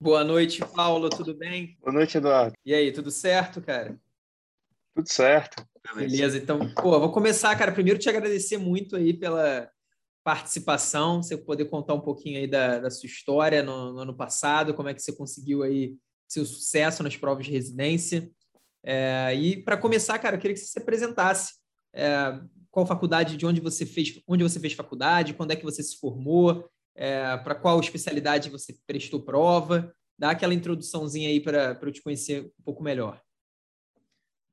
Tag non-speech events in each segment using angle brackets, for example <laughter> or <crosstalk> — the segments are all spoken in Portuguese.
Boa noite, Paulo, tudo bem? Boa noite, Eduardo. E aí, tudo certo, cara? Tudo certo. Beleza, então, pô, vou começar, cara, primeiro te agradecer muito aí pela participação, você poder contar um pouquinho aí da, da sua história no, no, ano passado, como é que você conseguiu aí seu sucesso nas provas de residência. É, e para começar, cara, eu queria que você se apresentasse. É, qual faculdade, de onde você fez, onde você fez faculdade, quando é que você se formou, é, para qual especialidade você prestou prova. Dá aquela introduçãozinha aí para eu te conhecer um pouco melhor.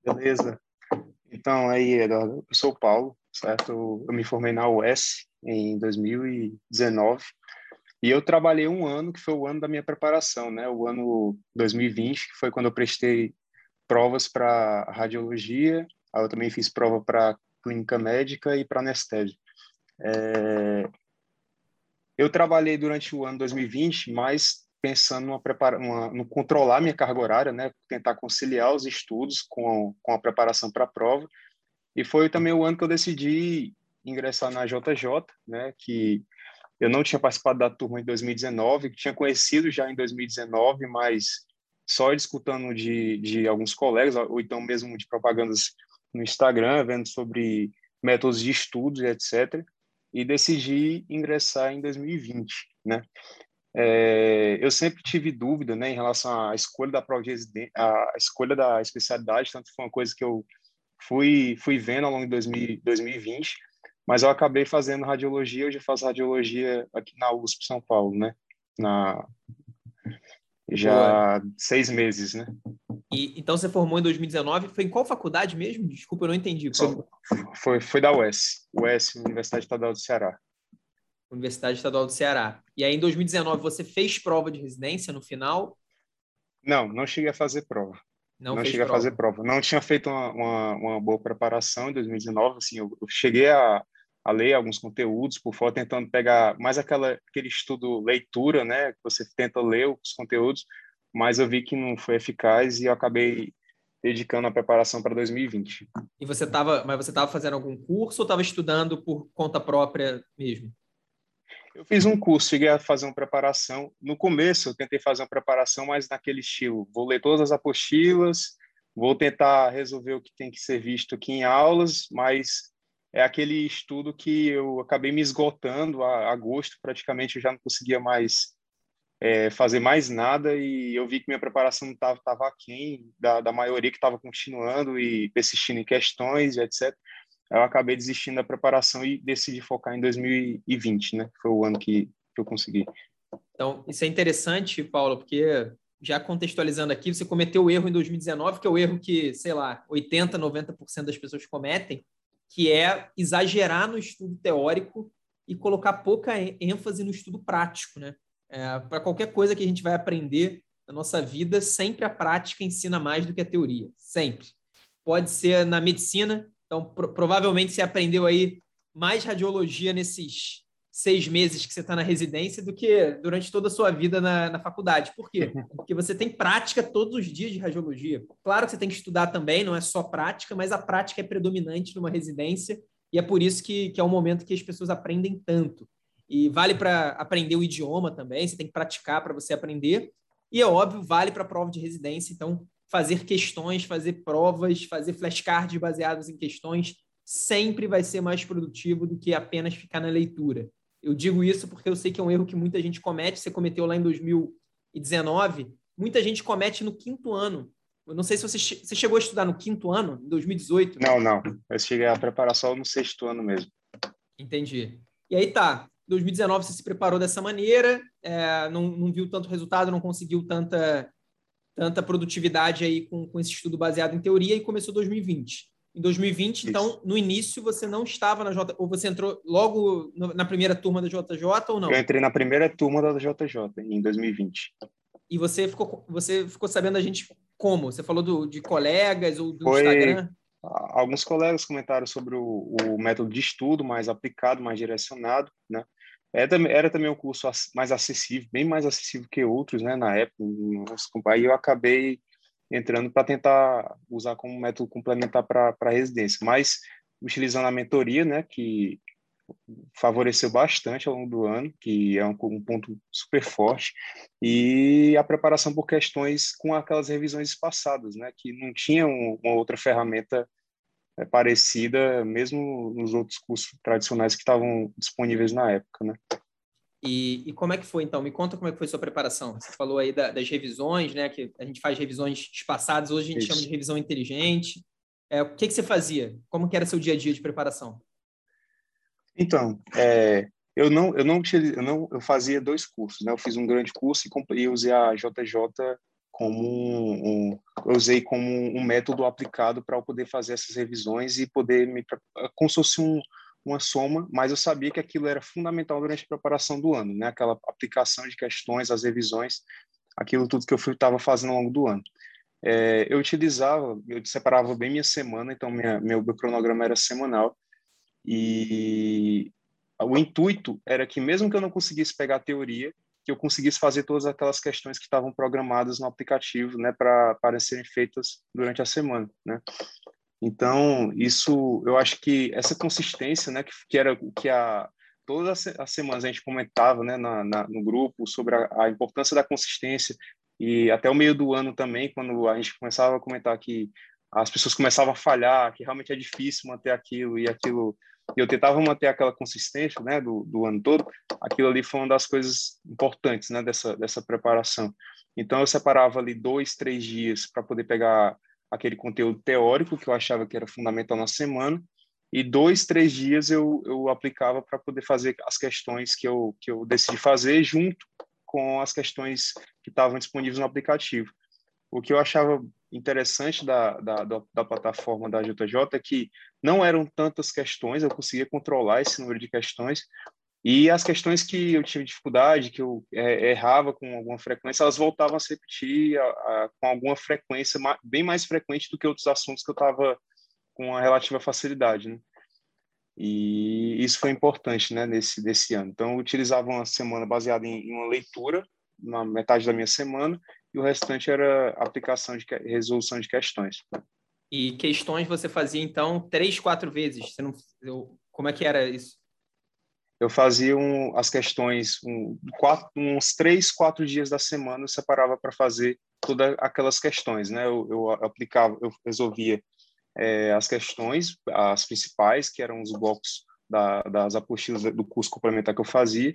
Beleza. Então, aí, Eduardo, eu sou o Paulo, certo? Eu me formei na UES em 2019 e eu trabalhei um ano, que foi o ano da minha preparação, né? O ano 2020, que foi quando eu prestei provas para radiologia, eu também fiz prova para clínica médica e para anestésia. É, eu trabalhei durante o ano 2020, mas pensando numa prepara uma, no controlar minha carga horária, né, tentar conciliar os estudos com, com a preparação para a prova. E foi também o ano que eu decidi ingressar na JJ, né, que eu não tinha participado da turma em 2019, que tinha conhecido já em 2019, mas só escutando de, de alguns colegas, ou então mesmo de propagandas no Instagram, vendo sobre métodos de estudos e etc e decidi ingressar em 2020, né? É, eu sempre tive dúvida, né, em relação à escolha da prova de residência, a escolha da especialidade, tanto foi uma coisa que eu fui fui vendo ao longo de 2000, 2020, mas eu acabei fazendo radiologia, hoje eu faço radiologia aqui na USP São Paulo, né? Na já seis meses, né? E, então você formou em 2019, foi em qual faculdade mesmo? Desculpa, eu não entendi. Foi, foi da UES, UES, Universidade Estadual do Ceará. Universidade Estadual do Ceará. E aí em 2019 você fez prova de residência no final? Não, não cheguei a fazer prova. Não, não cheguei prova. a fazer prova. Não tinha feito uma, uma, uma, boa preparação em 2019. Assim, eu cheguei a, a ler alguns conteúdos por fora, tentando pegar mais aquela, aquele estudo leitura, né? Que você tenta ler os conteúdos, mas eu vi que não foi eficaz e eu acabei dedicando a preparação para 2020. E você estava, mas você estava fazendo algum curso ou estava estudando por conta própria mesmo? Eu fiz um curso, cheguei a fazer uma preparação. No começo, eu tentei fazer uma preparação mais naquele estilo. Vou ler todas as apostilas, vou tentar resolver o que tem que ser visto aqui em aulas, mas é aquele estudo que eu acabei me esgotando a agosto, praticamente eu já não conseguia mais é, fazer mais nada e eu vi que minha preparação estava tava aquém da, da maioria que estava continuando e persistindo em questões e etc. Eu acabei desistindo da preparação e decidi focar em 2020, né? Foi o ano que, que eu consegui. Então, isso é interessante, Paulo, porque já contextualizando aqui, você cometeu o erro em 2019, que é o erro que, sei lá, 80, 90% das pessoas cometem, que é exagerar no estudo teórico e colocar pouca ênfase no estudo prático, né? É, Para qualquer coisa que a gente vai aprender na nossa vida, sempre a prática ensina mais do que a teoria, sempre. Pode ser na medicina, então pro provavelmente você aprendeu aí mais radiologia nesses seis meses que você está na residência do que durante toda a sua vida na, na, faculdade. Por quê? <laughs> Porque você tem prática todos os dias de radiologia. Claro que você tem que estudar também, não é só prática, mas a prática é predominante numa residência e é por isso que, que é o momento que as pessoas aprendem tanto. E vale para aprender o idioma também, você tem que praticar para você aprender. E é óbvio, vale para a prova de residência, então fazer questões, fazer provas, fazer flashcards baseados em questões sempre vai ser mais produtivo do que apenas ficar na leitura. Eu digo isso porque eu sei que é um erro que muita gente comete. Você cometeu lá em 2019. Muita gente comete no quinto ano. Eu não sei se você, você chegou a estudar no quinto ano, em 2018. Não, não. Eu cheguei a preparar só no sexto ano mesmo. Entendi. E aí tá. 2019 você se preparou dessa maneira, é, não, não viu tanto resultado, não conseguiu tanta, tanta produtividade aí com, com esse estudo baseado em teoria e começou 2020. Em 2020, Isso. então, no início, você não estava na J... Ou você entrou logo na primeira turma da JJ ou não? Eu entrei na primeira turma da JJ, em 2020. E você ficou, você ficou sabendo a gente como? Você falou do, de colegas ou do Foi... Instagram? Alguns colegas comentaram sobre o, o, método de estudo mais aplicado, mais direcionado, né? Era, era também um curso mais acessível, bem mais acessível que outros, né? Na época, aí eu acabei entrando para tentar usar como método complementar para a residência. Mas utilizando a mentoria, né, que favoreceu bastante ao longo do ano, que é um, um, ponto super forte, e a preparação por questões com aquelas revisões passadas, né, que não tinha uma outra ferramenta é, parecida, mesmo nos outros cursos tradicionais que estavam disponíveis na época, né. E, e, como é que foi, então? Me conta como é que foi sua preparação. Você falou aí da, das revisões, né? Que a gente faz revisões espaçadas, hoje a gente Isso. chama de revisão inteligente. É, o que, que você fazia? Como que era seu dia a dia de preparação? Então, é, eu não, eu não, eu não, eu fazia dois cursos, né? Eu fiz um grande curso e, e usei a JJ como um, um, eu usei como um método aplicado para eu poder fazer essas revisões e poder me como se fosse um, uma soma, mas eu sabia que aquilo era fundamental durante a preparação do ano, né? Aquela aplicação de questões, as revisões, aquilo tudo que eu estava fazendo ao longo do ano. É, eu utilizava, eu separava bem minha semana, então minha, meu, meu cronograma era semanal e o intuito era que mesmo que eu não conseguisse pegar a teoria, que eu conseguisse fazer todas aquelas questões que estavam programadas no aplicativo, né, para serem feitas durante a semana, né? Então, isso, eu acho que essa consistência, né, que, que era o que a todas as semanas a gente comentava, né, na, na no grupo sobre a, a, importância da consistência e até o meio do ano também, quando a gente começava a comentar que as pessoas começavam a falhar, que realmente é difícil manter aquilo e aquilo e eu tentava manter aquela consistência, né, do, do ano todo. Aquilo ali foi uma das coisas importantes, né, dessa dessa preparação. Então eu separava ali dois, três dias para poder pegar aquele conteúdo teórico que eu achava que era fundamental na semana e dois, três dias eu, eu aplicava para poder fazer as questões que eu, que eu decidi fazer junto com as questões que estavam disponíveis no aplicativo. O que eu achava interessante da, da, da, plataforma da JJ é que não eram tantas questões, eu conseguia controlar esse número de questões, e as questões que eu tive dificuldade, que eu é, errava com alguma frequência, elas voltavam a se repetir a, a, com alguma frequência, bem mais frequente do que outros assuntos que eu estava com a relativa facilidade, né? E isso foi importante, né, nesse, desse ano. Então, eu utilizava uma semana baseada em, em uma leitura, na metade da minha semana, e o restante era aplicação de resolução de questões. E questões você fazia, então, três, quatro vezes? Você não, eu, como é que era isso? Eu fazia um, as questões um, quatro, uns três, quatro dias da semana, eu separava para fazer todas aquelas questões, né? Eu, eu aplicava, eu resolvia é, as questões, as principais, que eram os blocos da, das apostilas do curso complementar que eu fazia,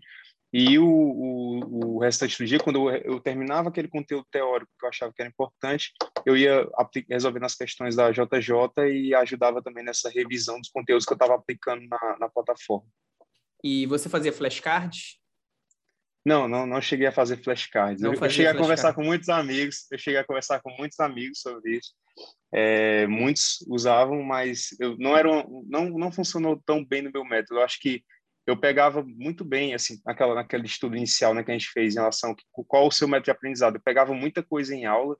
e o, o, o, restante do dia, quando eu, eu, terminava aquele conteúdo teórico que eu achava que era importante, eu ia resolvendo as questões da JJ e ajudava também nessa revisão dos conteúdos que eu estava aplicando na, na, plataforma. E você fazia flashcards? Não, não, não cheguei a fazer flashcards. Eu, eu cheguei a conversar com muitos amigos, eu cheguei a conversar com muitos amigos sobre isso. É, muitos usavam, mas eu não era não não funcionou tão bem no meu método. Eu acho que eu pegava muito bem, assim, naquela, naquele estudo inicial né, que a gente fez em relação a qual o seu método de aprendizado. Eu pegava muita coisa em aula,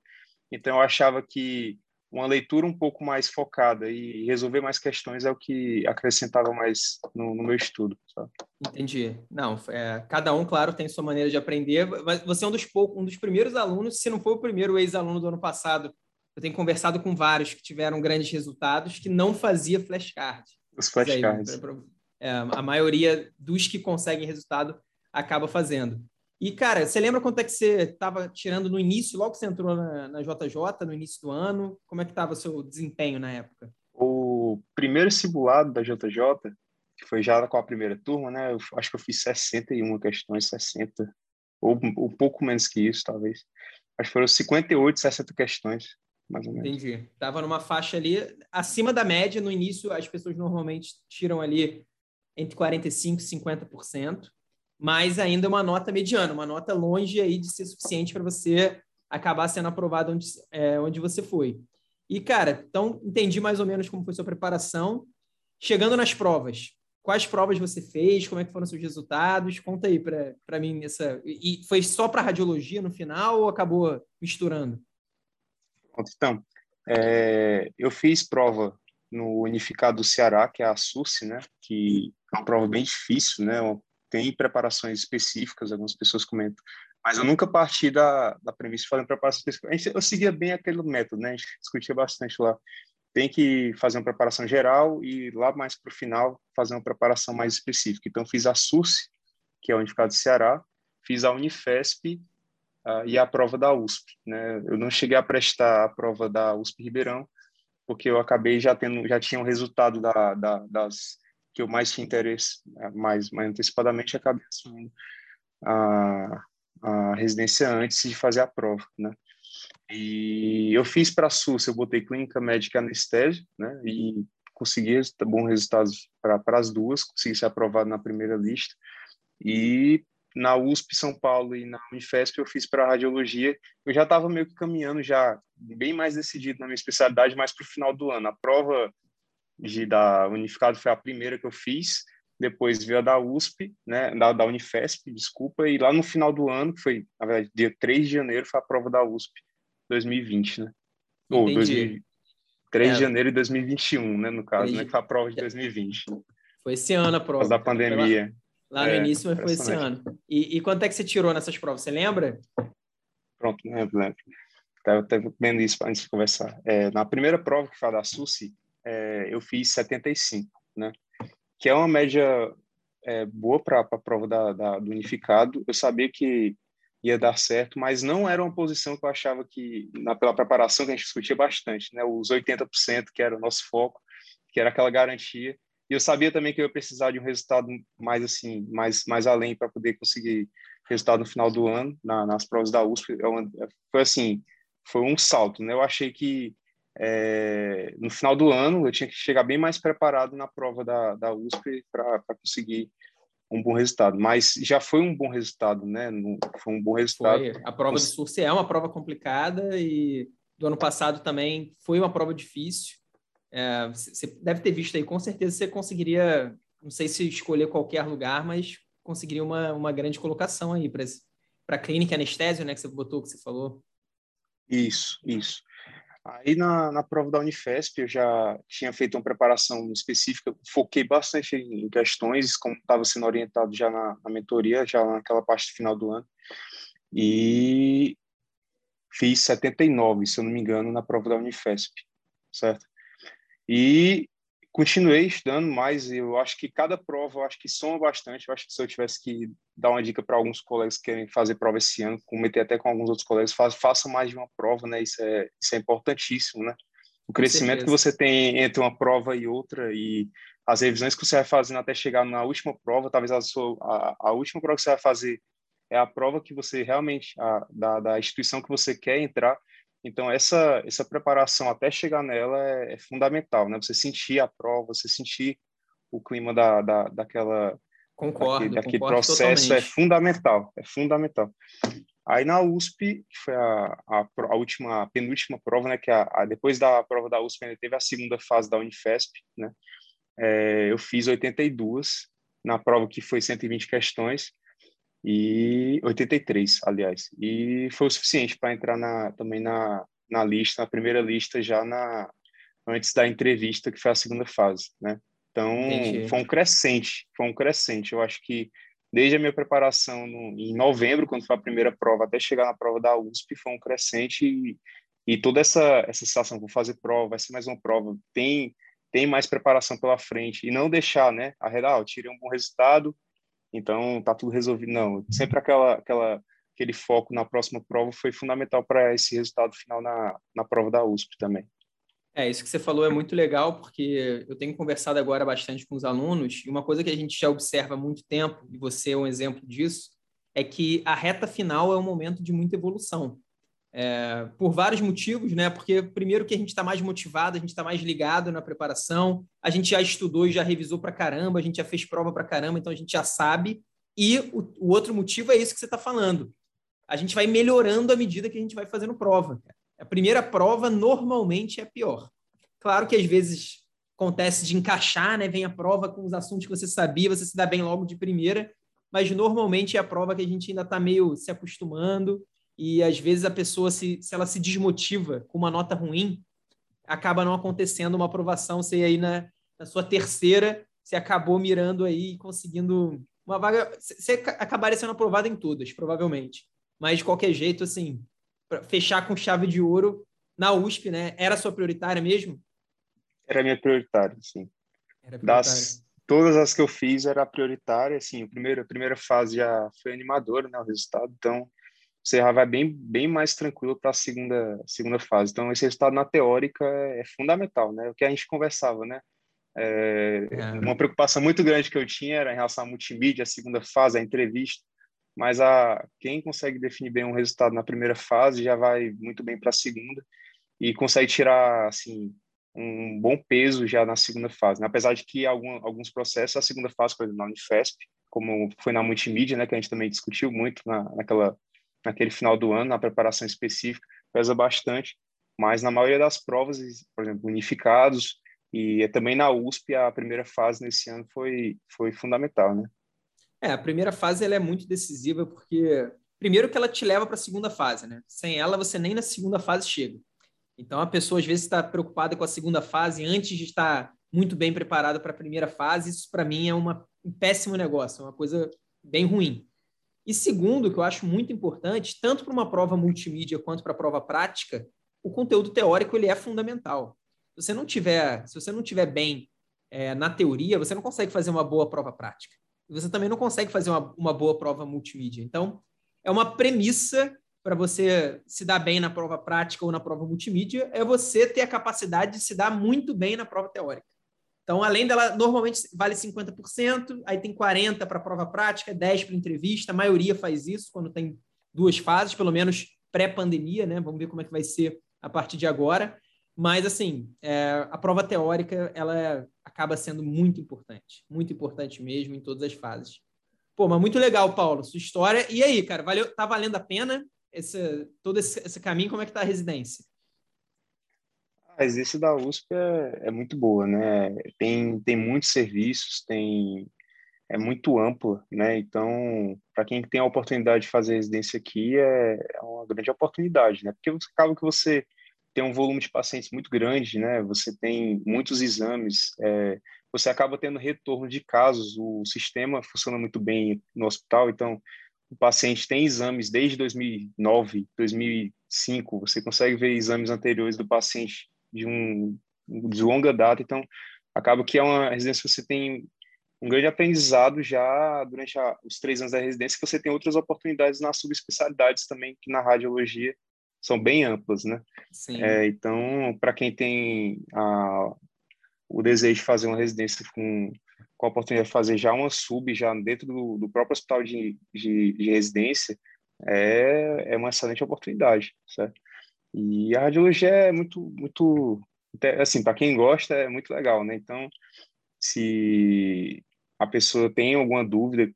então eu achava que uma leitura um pouco mais focada e resolver mais questões é o que acrescentava mais no, no meu estudo. Sabe? Entendi. Não, é, cada um, claro, tem sua maneira de aprender. Você é um dos poucos, um dos primeiros alunos, se não for o primeiro ex-aluno do ano passado. Eu tenho conversado com vários que tiveram grandes resultados que não fazia flashcard. Os flashcards é, a maioria dos que conseguem resultado acaba fazendo. E, cara, você lembra quanto é que você estava tirando no início, logo que você entrou na, na JJ, no início do ano? Como é que estava o seu desempenho na época? O primeiro simulado da JJ, que foi já com a primeira turma, né? Eu acho que eu fiz 61 questões, 60, ou um pouco menos que isso, talvez. Acho que foram 58, 60 questões mais ou menos. Entendi. Tava numa faixa ali acima da média. No início, as pessoas normalmente tiram ali entre 45% e 50%, mas ainda uma nota mediana, uma nota longe aí de ser suficiente para você acabar sendo aprovado onde, é, onde você foi. E, cara, então entendi mais ou menos como foi sua preparação. Chegando nas provas, quais provas você fez, como é que foram seus resultados? Conta aí para mim essa. E foi só para radiologia no final ou acabou misturando? Então, é, eu fiz prova no Unificado do Ceará, que é a SUSE, né? Que é uma prova bem difícil, né? Tem preparações específicas, algumas pessoas comentam. Mas eu nunca parti da, da premissa fazer preparação específica. Eu seguia bem aquele método, né? A gente discutia bastante lá. tem que fazer uma preparação geral e lá mais para o final fazer uma preparação mais específica. Então, fiz a SURSE, que é a Unificado do Ceará, fiz a Unifesp uh, e a prova da USP. Né? Eu não cheguei a prestar a prova da USP Ribeirão, porque eu acabei já tendo, já tinha o um resultado da, da, das que eu mais tinha interesse, né? mais, mais antecipadamente, acabei assumindo a, a residência antes de fazer a prova, né? E eu fiz para a SUS, eu botei clínica médica anestésia, né? E consegui bons resultados para as duas, consegui ser aprovado na primeira lista. E na USP São Paulo e na Unifesp eu fiz para radiologia. Eu já estava meio que caminhando já bem mais decidido na minha especialidade, mais para o final do ano. A prova de da Unificado foi a primeira que eu fiz, depois veio a da USP, né, da, da Unifesp, desculpa, e lá no final do ano, que foi, na verdade, dia 3 de janeiro, foi a prova da USP 2020, né? Ou 2000, 3 é. de janeiro de 2021, né, no caso, 3... né, que foi a prova de 2020. Foi esse ano a prova. da pandemia. Lá, lá no é, início, mas foi esse ano. E, e quanto é que você tirou nessas provas, você lembra? Pronto, lembro, lembro. Estava vendo isso antes de conversar. É, na primeira prova que foi a da SUSI, é, eu fiz 75, né? Que é uma média é, boa para a prova da, da, do unificado. Eu sabia que ia dar certo, mas não era uma posição que eu achava que, na, pela preparação que a gente discutia bastante, né? Os 80%, que era o nosso foco, que era aquela garantia. E eu sabia também que eu ia precisar de um resultado mais assim, mais mais além para poder conseguir resultado no final do ano na, nas provas da USP. É foi assim, foi um salto, né? Eu achei que é, no final do ano eu tinha que chegar bem mais preparado na prova da, da USP para conseguir um bom resultado, mas já foi um bom resultado, né? foi um bom resultado. Foi. A prova do Surse é uma prova complicada e do ano passado também foi uma prova difícil. É, você deve ter visto aí, com certeza você conseguiria, não sei se escolher qualquer lugar, mas conseguiria uma, uma grande colocação aí para a clínica anestésio, né? Que você botou, que você falou. Isso, isso. Aí na, na prova da Unifesp eu já tinha feito uma preparação específica, foquei bastante em questões, como estava sendo orientado já na, na mentoria, já naquela parte final do ano, e fiz 79, se eu não me engano, na prova da Unifesp, certo? E continuei estudando, mas eu acho que cada prova, eu acho que soma bastante. Eu acho que se eu tivesse que dar uma dica para alguns colegas que querem fazer prova esse ano, cometer até com alguns outros colegas, façam mais de uma prova, né? Isso é, isso é importantíssimo, né? O crescimento que você tem entre uma prova e outra e as revisões que você vai fazendo até chegar na última prova, talvez a, sua, a, a última prova que você vai fazer é a prova que você realmente, a, da, da instituição que você quer entrar, então, essa, essa preparação até chegar nela é, é, fundamental, né? Você sentir a prova, você sentir o clima da, da, daquela... Concordo, daquele, daquele concordo processo é totalmente. é fundamental, é fundamental. Aí na USP, que foi a, a, a, última, a penúltima prova, né? Que a, a, depois da prova da USP ainda teve a segunda fase da Unifesp, né? É, eu fiz 82 na prova que foi 120 questões e 83, aliás. E foi o suficiente para entrar na, também na, na lista, na primeira lista já na antes da entrevista, que foi a segunda fase, né? Então, Entendi. foi um crescente, foi um crescente. Eu acho que desde a minha preparação no, em novembro, quando foi a primeira prova, até chegar na prova da USP, foi um crescente e, e toda essa, essa sensação, vou fazer prova, vai ser mais uma prova, tem tem mais preparação pela frente e não deixar, né, arredar, ah, tirei um bom resultado, então tá tudo resolvido. Não, sempre aquela, aquela, aquele foco na próxima prova foi fundamental para esse resultado final na, na prova da USP também. É, isso que você falou é muito legal, porque eu tenho conversado agora bastante com os alunos, e uma coisa que a gente já observa há muito tempo, e você é um exemplo disso, é que a reta final é um momento de muita evolução. É, por vários motivos, né? Porque primeiro que a gente está mais motivado, a gente está mais ligado na preparação, a gente já estudou e já revisou para caramba, a gente já fez prova para caramba, então a gente já sabe. E o, o outro motivo é isso que você está falando. A gente vai melhorando à medida que a gente vai fazendo prova. A primeira prova normalmente é pior. Claro que às vezes acontece de encaixar, né? Vem a prova com os assuntos que você sabia, você se dá bem logo de primeira, mas normalmente é a prova que a gente ainda está meio se acostumando e às vezes a pessoa, se, se ela se desmotiva com uma nota ruim, acaba não acontecendo uma aprovação. Você aí na, na sua terceira, você acabou mirando aí e conseguindo uma vaga. Você acabaria sendo aprovado em todas, provavelmente. Mas de qualquer jeito, assim, fechar com chave de ouro na USP, né? Era sua prioritária mesmo? Era minha prioritária, sim. Prioritária. Das todas as que eu fiz era prioritária, assim, o primeiro, a primeira fase já foi animadora, né, o resultado, então já vai bem, bem mais tranquilo para a segunda, segunda fase. Então, esse resultado na teórica é, é fundamental, né? O que a gente conversava, né? É, é. Uma preocupação muito grande que eu tinha era em relação à multimídia, a segunda fase, a entrevista, mas a quem consegue definir bem um resultado na primeira fase já vai muito bem para a segunda e consegue tirar assim um bom peso já na segunda fase. Né? Apesar de que algum, alguns processos, a segunda fase, por exemplo, na Unifesp, como foi na multimídia, né, que a gente também discutiu muito na, naquela, naquele final do ano, na preparação específica, pesa bastante, mas na maioria das provas, por exemplo, unificados, e também na USP, a primeira fase nesse ano foi, foi fundamental, né? É, a primeira fase ela é muito decisiva porque, primeiro, que ela te leva para a segunda fase, né? Sem ela, você nem na segunda fase chega. Então, a pessoa às vezes está preocupada com a segunda fase antes de estar muito bem preparada para a primeira fase. Isso, para mim, é uma, um péssimo negócio, é uma coisa bem ruim. E segundo, que eu acho muito importante, tanto para uma prova multimídia quanto para a prova prática, o conteúdo teórico ele é fundamental. Se você não tiver, se você não tiver bem é, na teoria, você não consegue fazer uma boa prova prática. Você também não consegue fazer uma, uma boa prova multimídia. Então, é uma premissa para você se dar bem na prova prática ou na prova multimídia, é você ter a capacidade de se dar muito bem na prova teórica. Então, além dela, normalmente vale 50%, aí tem 40% para prova prática, 10% para entrevista, a maioria faz isso quando tem duas fases, pelo menos pré-pandemia, né? Vamos ver como é que vai ser a partir de agora. Mas, assim, é, a prova teórica, ela acaba sendo muito importante, muito importante mesmo em todas as fases. Pô, mas muito legal, Paulo, sua história. E aí, cara, valeu, tá valendo a pena? esse, todo esse, esse caminho, como é que está a residência? A residência da USP é, é, muito boa, né? Tem, tem muitos serviços, tem é muito ampla, né? Então, para quem tem a oportunidade de fazer residência aqui, é, é uma grande oportunidade, né? Porque acaba que você tem um volume de pacientes muito grande, né? Você tem muitos exames, é, você acaba tendo retorno de casos, o sistema funciona muito bem no hospital, então o paciente tem exames desde 2009, 2005, você consegue ver exames anteriores do paciente de um de longa data, então acaba que é uma residência que você tem um grande aprendizado já durante a, os três anos da residência, que você tem outras oportunidades nas subespecialidades também, que na radiologia são bem amplas, né? Sim. É, então, para quem tem a, o desejo de fazer uma residência com com a oportunidade de fazer já uma sub, já dentro do, do próprio hospital de, de, de, residência, é, é uma excelente oportunidade, certo? E a radiologia é muito, muito, assim, para quem gosta, é muito legal, né? Então, se a pessoa tem alguma dúvida,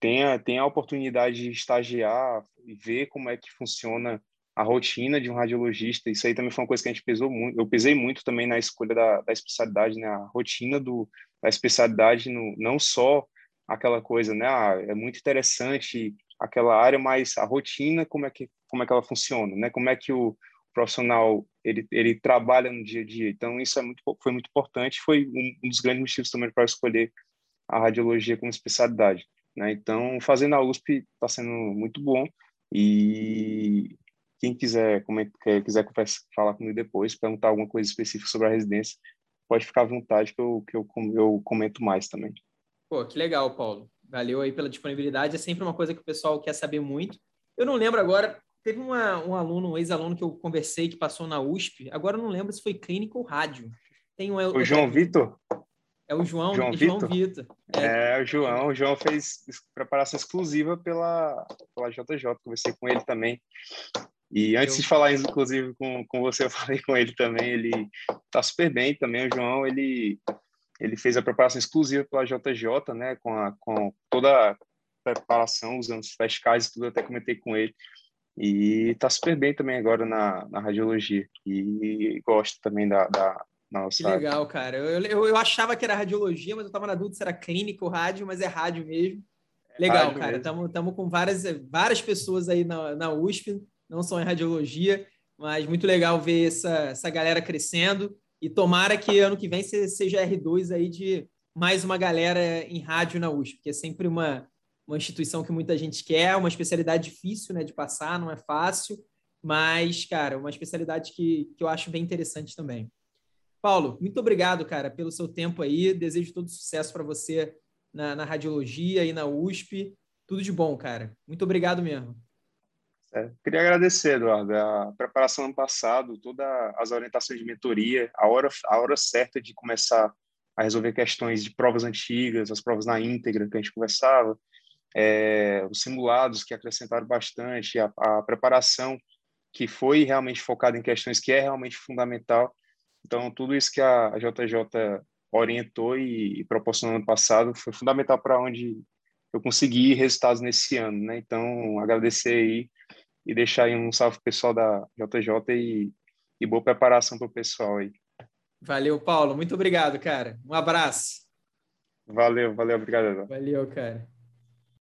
tenha, tenha a oportunidade de estagiar e ver como é que funciona a rotina de um radiologista. Isso aí também foi uma coisa que a gente pesou muito. Eu pesei muito também na escolha da, da especialidade, né? A rotina do, da especialidade, no, não só aquela coisa, né? Ah, é muito interessante aquela área, mas a rotina, como é que como é que ela funciona, né? Como é que o profissional ele, ele trabalha no dia a dia. Então isso é muito foi muito importante, foi um, um dos grandes motivos também para escolher a radiologia como especialidade, né? Então fazendo a USP está sendo muito bom e quem quiser, como é, quiser falar comigo depois, perguntar alguma coisa específica sobre a residência, pode ficar à vontade que eu, que eu, eu comento mais também. Pô, que legal, Paulo. Valeu aí pela disponibilidade. É sempre uma coisa que o pessoal quer saber muito. Eu não lembro agora, teve uma, um aluno, um ex-aluno que eu conversei que passou na USP. Agora eu não lembro se foi clínica ou rádio. Tem um, o João Vitor? É o João, João, João Vitor. Vitor. É. é. o João. O João fez preparação exclusiva pela, pela JJ. Conversei com ele também. E antes eu... de falar, inclusive, com, com você, eu <laughs> falei com ele também, ele tá super bem também, o João, ele, ele fez a preparação exclusiva pela JJ, né, com, a, com toda a preparação, usando os flashcards e tudo, até comentei com ele, e tá super bem também agora na, na radiologia, e gosto também da, da nossa Que legal, cara. Eu, eu, eu, achava que era radiologia, mas eu tava na dúvida se era clínica ou rádio, mas é rádio mesmo. Legal, rádio cara. Estamos com várias, várias pessoas aí na, na USP, não só em radiologia, mas muito legal ver essa, essa galera crescendo e tomara que ano que vem seja R2 aí de mais uma galera em rádio na USP, porque é sempre uma, uma instituição que muita gente quer, uma especialidade difícil né, de passar, não é fácil, mas, cara, uma especialidade que, que eu acho bem interessante também. Paulo, muito obrigado, cara, pelo seu tempo aí. Desejo todo sucesso para você na, na radiologia e na USP. Tudo de bom, cara. Muito obrigado mesmo. É, queria agradecer, Eduardo, a preparação ano passado, todas as orientações de mentoria, a hora, a hora certa de começar a resolver questões de provas antigas, as provas na íntegra que a gente conversava, é, os simulados que acrescentaram bastante, a, a preparação que foi realmente focada em questões que é realmente fundamental. Então, tudo isso que a JJ orientou e, e proporcionou no passado foi fundamental para onde eu consegui resultados nesse ano, né? Então, agradecer aí e deixar aí um salve pessoal da JJ e, e boa preparação para o pessoal aí. Valeu, Paulo. Muito obrigado, cara. Um abraço. Valeu, valeu, obrigado. Valeu, cara.